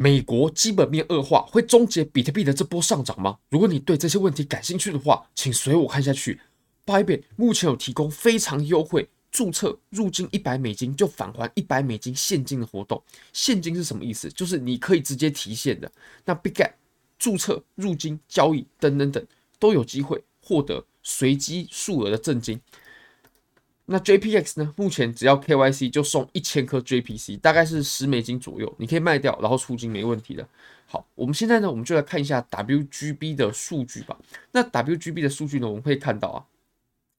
美国基本面恶化会终结比特币的这波上涨吗？如果你对这些问题感兴趣的话，请随我看下去。Bybit 目前有提供非常优惠，注册入金一百美金就返还一百美金现金的活动。现金是什么意思？就是你可以直接提现的。那 Big Gap 注册入金交易等等等都有机会获得随机数额的赠金。那 JPX 呢？目前只要 KYC 就送一千颗 JPC，大概是十美金左右，你可以卖掉，然后出金没问题的。好，我们现在呢，我们就来看一下 WGB 的数据吧。那 WGB 的数据呢，我们可以看到啊，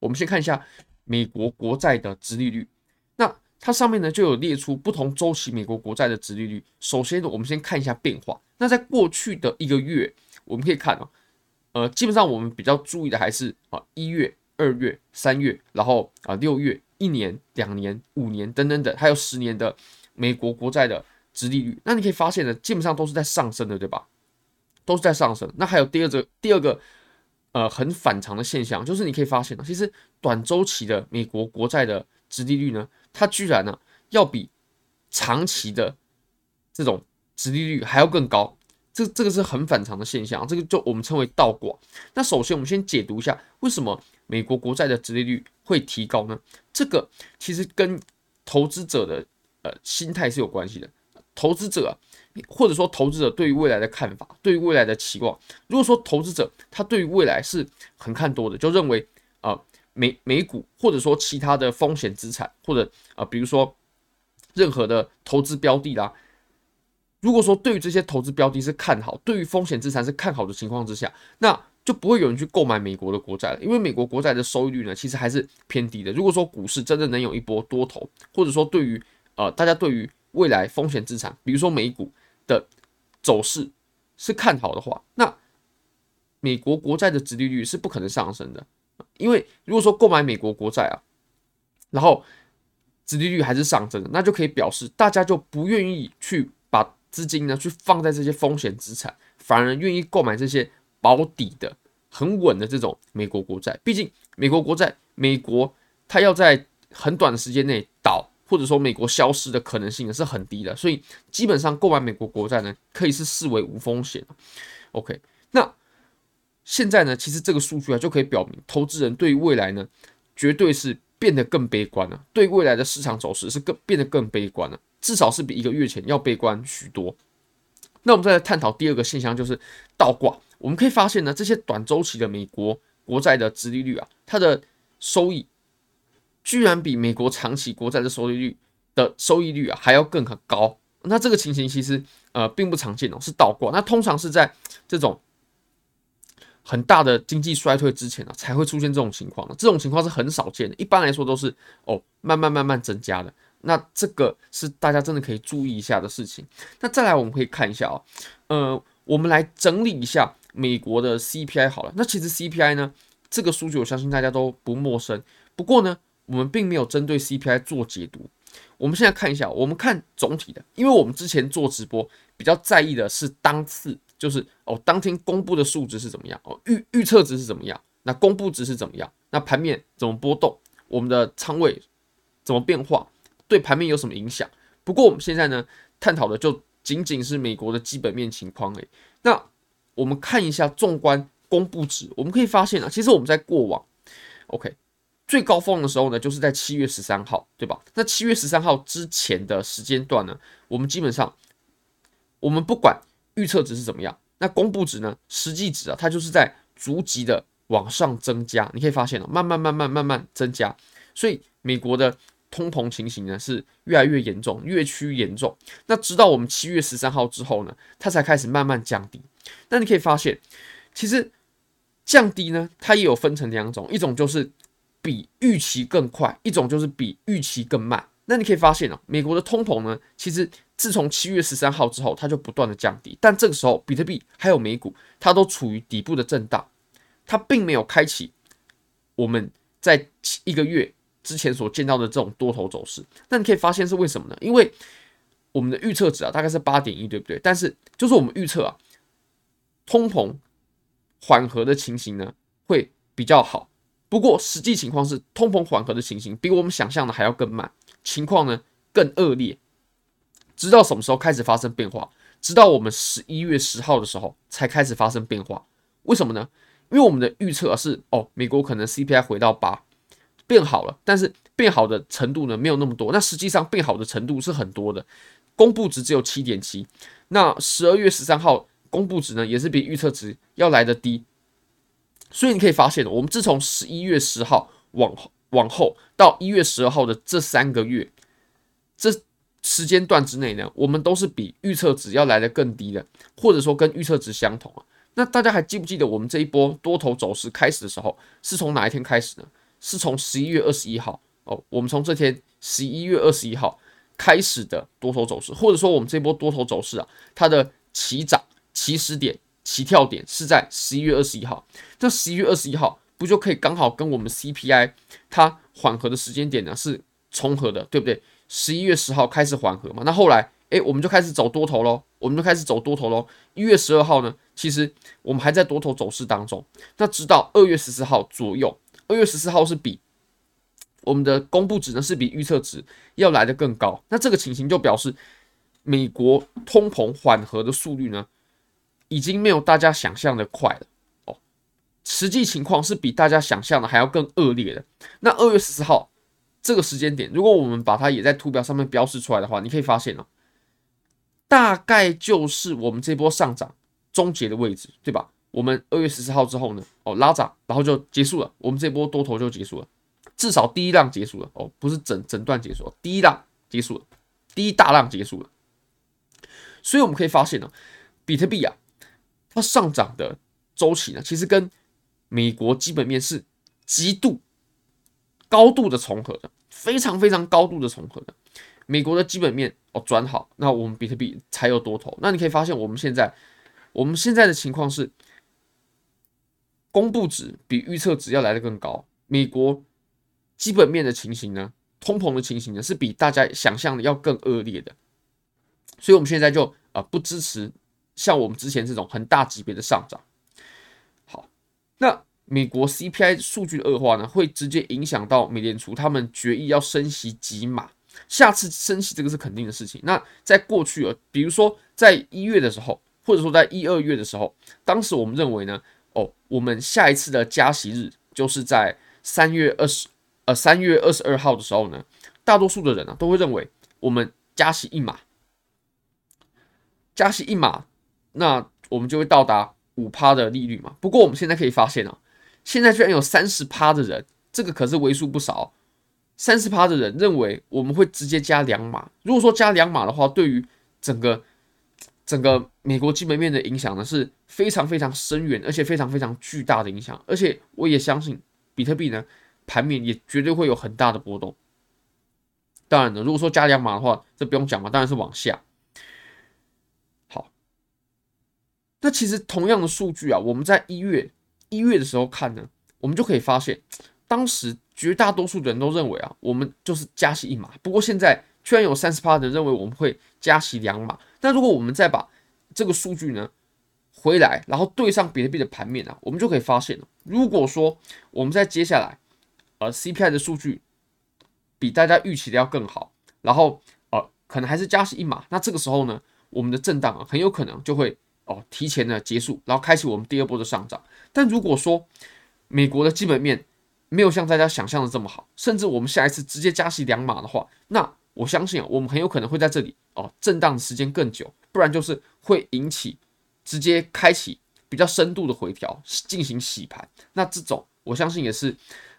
我们先看一下美国国债的殖利率。那它上面呢就有列出不同周期美国国债的殖利率。首先呢，我们先看一下变化。那在过去的一个月，我们可以看哦，呃，基本上我们比较注意的还是啊一月。二月、三月，然后啊六月、一年、两年、五年等等等，还有十年的美国国债的殖利率，那你可以发现呢，基本上都是在上升的，对吧？都是在上升。那还有第二个，第二个呃很反常的现象，就是你可以发现呢，其实短周期的美国国债的殖利率呢，它居然呢要比长期的这种殖利率还要更高。这这个是很反常的现象，这个就我们称为倒挂。那首先我们先解读一下，为什么美国国债的殖利率会提高呢？这个其实跟投资者的呃心态是有关系的。投资者或者说投资者对于未来的看法，对于未来的期望，如果说投资者他对于未来是很看多的，就认为啊、呃、美美股或者说其他的风险资产，或者啊、呃、比如说任何的投资标的啦。如果说对于这些投资标的是看好，对于风险资产是看好的情况之下，那就不会有人去购买美国的国债了，因为美国国债的收益率呢，其实还是偏低的。如果说股市真的能有一波多头，或者说对于呃大家对于未来风险资产，比如说美股的走势是看好的话，那美国国债的殖利率是不可能上升的，因为如果说购买美国国债啊，然后殖利率还是上升的，那就可以表示大家就不愿意去。资金呢，去放在这些风险资产，反而愿意购买这些保底的、很稳的这种美国国债。毕竟，美国国债，美国它要在很短的时间内倒，或者说美国消失的可能性呢是很低的。所以，基本上购买美国国债呢，可以是视为无风险。OK，那现在呢，其实这个数据啊就可以表明，投资人对于未来呢，绝对是变得更悲观了，对未来的市场走势是更变得更悲观了。至少是比一个月前要悲观许多。那我们再来探讨第二个现象，就是倒挂。我们可以发现呢，这些短周期的美国国债的殖利率啊，它的收益居然比美国长期国债的收益率的收益率啊还要更高。那这个情形其实呃并不常见哦，是倒挂。那通常是在这种很大的经济衰退之前啊才会出现这种情况。这种情况是很少见的，一般来说都是哦慢慢慢慢增加的。那这个是大家真的可以注意一下的事情。那再来，我们可以看一下啊，呃，我们来整理一下美国的 CPI 好了。那其实 CPI 呢，这个数据我相信大家都不陌生。不过呢，我们并没有针对 CPI 做解读。我们现在看一下，我们看总体的，因为我们之前做直播比较在意的是当次，就是哦，当天公布的数值是怎么样哦，预预测值是怎么样，那公布值是怎么样，那盘面怎么波动，我们的仓位怎么变化。对盘面有什么影响？不过我们现在呢，探讨的就仅仅是美国的基本面情况而已。那我们看一下纵观公布值，我们可以发现啊，其实我们在过往，OK，最高峰的时候呢，就是在七月十三号，对吧？那七月十三号之前的时间段呢，我们基本上，我们不管预测值是怎么样，那公布值呢，实际值啊，它就是在逐级的往上增加。你可以发现了，慢慢慢慢慢慢增加，所以美国的。通膨情形呢是越来越严重，越趋严重。那直到我们七月十三号之后呢，它才开始慢慢降低。那你可以发现，其实降低呢，它也有分成两种，一种就是比预期更快，一种就是比预期更慢。那你可以发现哦，美国的通膨呢，其实自从七月十三号之后，它就不断的降低。但这个时候，比特币还有美股，它都处于底部的震荡，它并没有开启我们在一个月。之前所见到的这种多头走势，那你可以发现是为什么呢？因为我们的预测值啊，大概是八点一，对不对？但是就是我们预测啊，通膨缓和的情形呢会比较好。不过实际情况是，通膨缓和的情形比我们想象的还要更慢，情况呢更恶劣。直到什么时候开始发生变化？直到我们十一月十号的时候才开始发生变化。为什么呢？因为我们的预测是哦，美国可能 CPI 回到八，变好了，但是变好的程度呢没有那么多。那实际上变好的程度是很多的，公布值只有七点七。那十二月十三号公布值呢也是比预测值要来得低。所以你可以发现，我们自从十一月十号往后往后到一月十二号的这三个月，这时间段之内呢，我们都是比预测值要来得更低的，或者说跟预测值相同啊。那大家还记不记得我们这一波多头走势开始的时候是从哪一天开始呢？是从十一月二十一号哦，我们从这天十一月二十一号开始的多头走势，或者说我们这波多头走势啊，它的起涨起始点。起跳点是在十一月二十一号，那十一月二十一号不就可以刚好跟我们 CPI 它缓和的时间点呢是重合的，对不对？十一月十号开始缓和嘛，那后来诶，我们就开始走多头喽，我们就开始走多头喽。一月十二号呢，其实我们还在多头走势当中，那直到二月十四号左右，二月十四号是比我们的公布值呢是比预测值要来的更高，那这个情形就表示美国通膨缓和的速率呢，已经没有大家想象的快了哦，实际情况是比大家想象的还要更恶劣的。那二月十四号这个时间点，如果我们把它也在图表上面标示出来的话，你可以发现哦，大概就是我们这波上涨终结的位置，对吧？我们二月十四号之后呢，哦拉涨，然后就结束了，我们这波多头就结束了，至少第一浪结束了哦，不是整整段结束，第一浪结束了，第一大浪结束了。所以我们可以发现呢，比特币啊。它上涨的周期呢，其实跟美国基本面是极度高度的重合的，非常非常高度的重合的。美国的基本面哦转好，那我们比特币才有多头。那你可以发现，我们现在我们现在的情况是，公布值比预测值要来得更高。美国基本面的情形呢，通膨的情形呢，是比大家想象的要更恶劣的。所以，我们现在就啊不支持。像我们之前这种很大级别的上涨，好，那美国 CPI 数据的恶化呢，会直接影响到美联储他们决议要升息几码，下次升息这个是肯定的事情。那在过去啊，比如说在一月的时候，或者说在一二月的时候，当时我们认为呢，哦，我们下一次的加息日就是在三月二十呃三月二十二号的时候呢，大多数的人呢、啊、都会认为我们加息一码，加息一码。那我们就会到达五趴的利率嘛。不过我们现在可以发现啊，现在居然有三十趴的人，这个可是为数不少。三十趴的人认为我们会直接加两码。如果说加两码的话，对于整个整个美国基本面的影响呢，是非常非常深远，而且非常非常巨大的影响。而且我也相信比特币呢，盘面也绝对会有很大的波动。当然了，如果说加两码的话，这不用讲嘛，当然是往下。好那其实同样的数据啊，我们在一月一月的时候看呢，我们就可以发现，当时绝大多数的人都认为啊，我们就是加息一码。不过现在居然有三十趴的人认为我们会加息两码。那如果我们再把这个数据呢回来，然后对上比特币的盘面啊，我们就可以发现了，如果说我们在接下来呃 CPI 的数据比大家预期的要更好，然后呃可能还是加息一码，那这个时候呢，我们的震荡啊很有可能就会。哦，提前的结束，然后开启我们第二波的上涨。但如果说美国的基本面没有像大家想象的这么好，甚至我们下一次直接加息两码的话，那我相信啊，我们很有可能会在这里哦震荡的时间更久，不然就是会引起直接开启比较深度的回调，进行洗盘。那这种我相信也是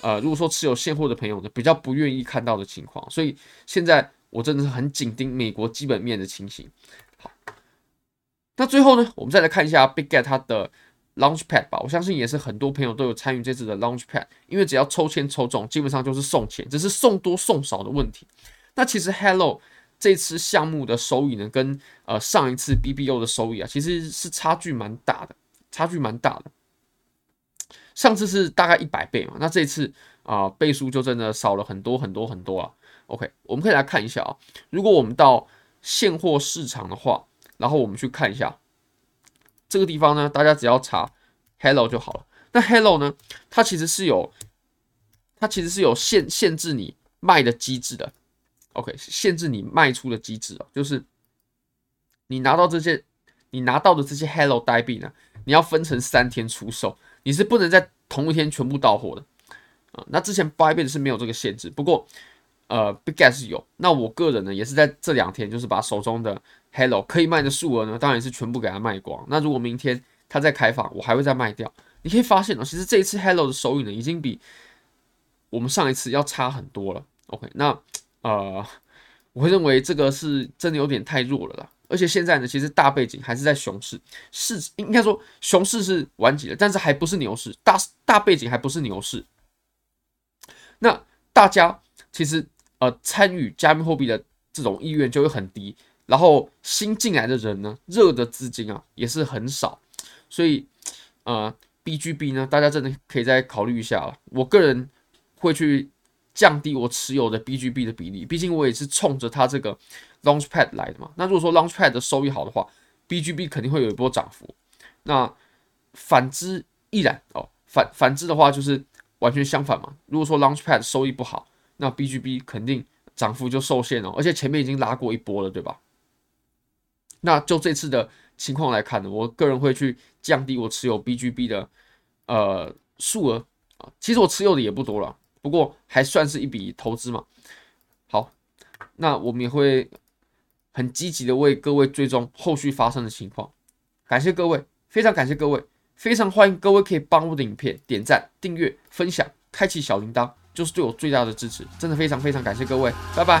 呃，如果说持有现货的朋友呢，比较不愿意看到的情况。所以现在我真的是很紧盯美国基本面的情形。好。那最后呢，我们再来看一下 Big Get 它的 Launchpad 吧。我相信也是很多朋友都有参与这次的 Launchpad，因为只要抽签抽中，基本上就是送钱，只是送多送少的问题。那其实 Hello 这次项目的收益呢，跟呃上一次 BBO 的收益啊，其实是差距蛮大的，差距蛮大的。上次是大概一百倍嘛，那这次啊、倍数就真的少了很多很多很多啊。OK，我们可以来看一下啊，如果我们到现货市场的话。然后我们去看一下这个地方呢，大家只要查 Hello 就好了。那 Hello 呢，它其实是有，它其实是有限限制你卖的机制的。OK，限制你卖出的机制哦，就是你拿到这些你拿到的这些 Hello 代币呢，你要分成三天出售，你是不能在同一天全部到货的啊。那之前 Bybit 是没有这个限制，不过呃 Bitget 有。那我个人呢，也是在这两天，就是把手中的 Hello 可以卖的数额呢，当然是全部给它卖光。那如果明天它再开放，我还会再卖掉。你可以发现呢，其实这一次 Hello 的收益呢，已经比我们上一次要差很多了。OK，那呃，我会认为这个是真的有点太弱了啦。而且现在呢，其实大背景还是在熊市，市应该说熊市是完结了，但是还不是牛市，大大背景还不是牛市。那大家其实呃参与加密货币的这种意愿就会很低，然后新进来的人呢，热的资金啊也是很少，所以呃 BGB 呢，大家真的可以再考虑一下了。我个人会去降低我持有的 BGB 的比例，毕竟我也是冲着它这个。Launchpad 来的嘛？那如果说 Launchpad 的收益好的话，BGB 肯定会有一波涨幅。那反之亦然哦。反反之的话就是完全相反嘛。如果说 Launchpad 收益不好，那 BGB 肯定涨幅就受限哦。而且前面已经拉过一波了，对吧？那就这次的情况来看呢，我个人会去降低我持有 BGB 的呃数额啊。其实我持有的也不多了，不过还算是一笔投资嘛。好，那我们也会。很积极的为各位追踪后续发生的情况，感谢各位，非常感谢各位，非常欢迎各位可以帮我的影片点赞、订阅、分享、开启小铃铛，就是对我最大的支持，真的非常非常感谢各位，拜拜。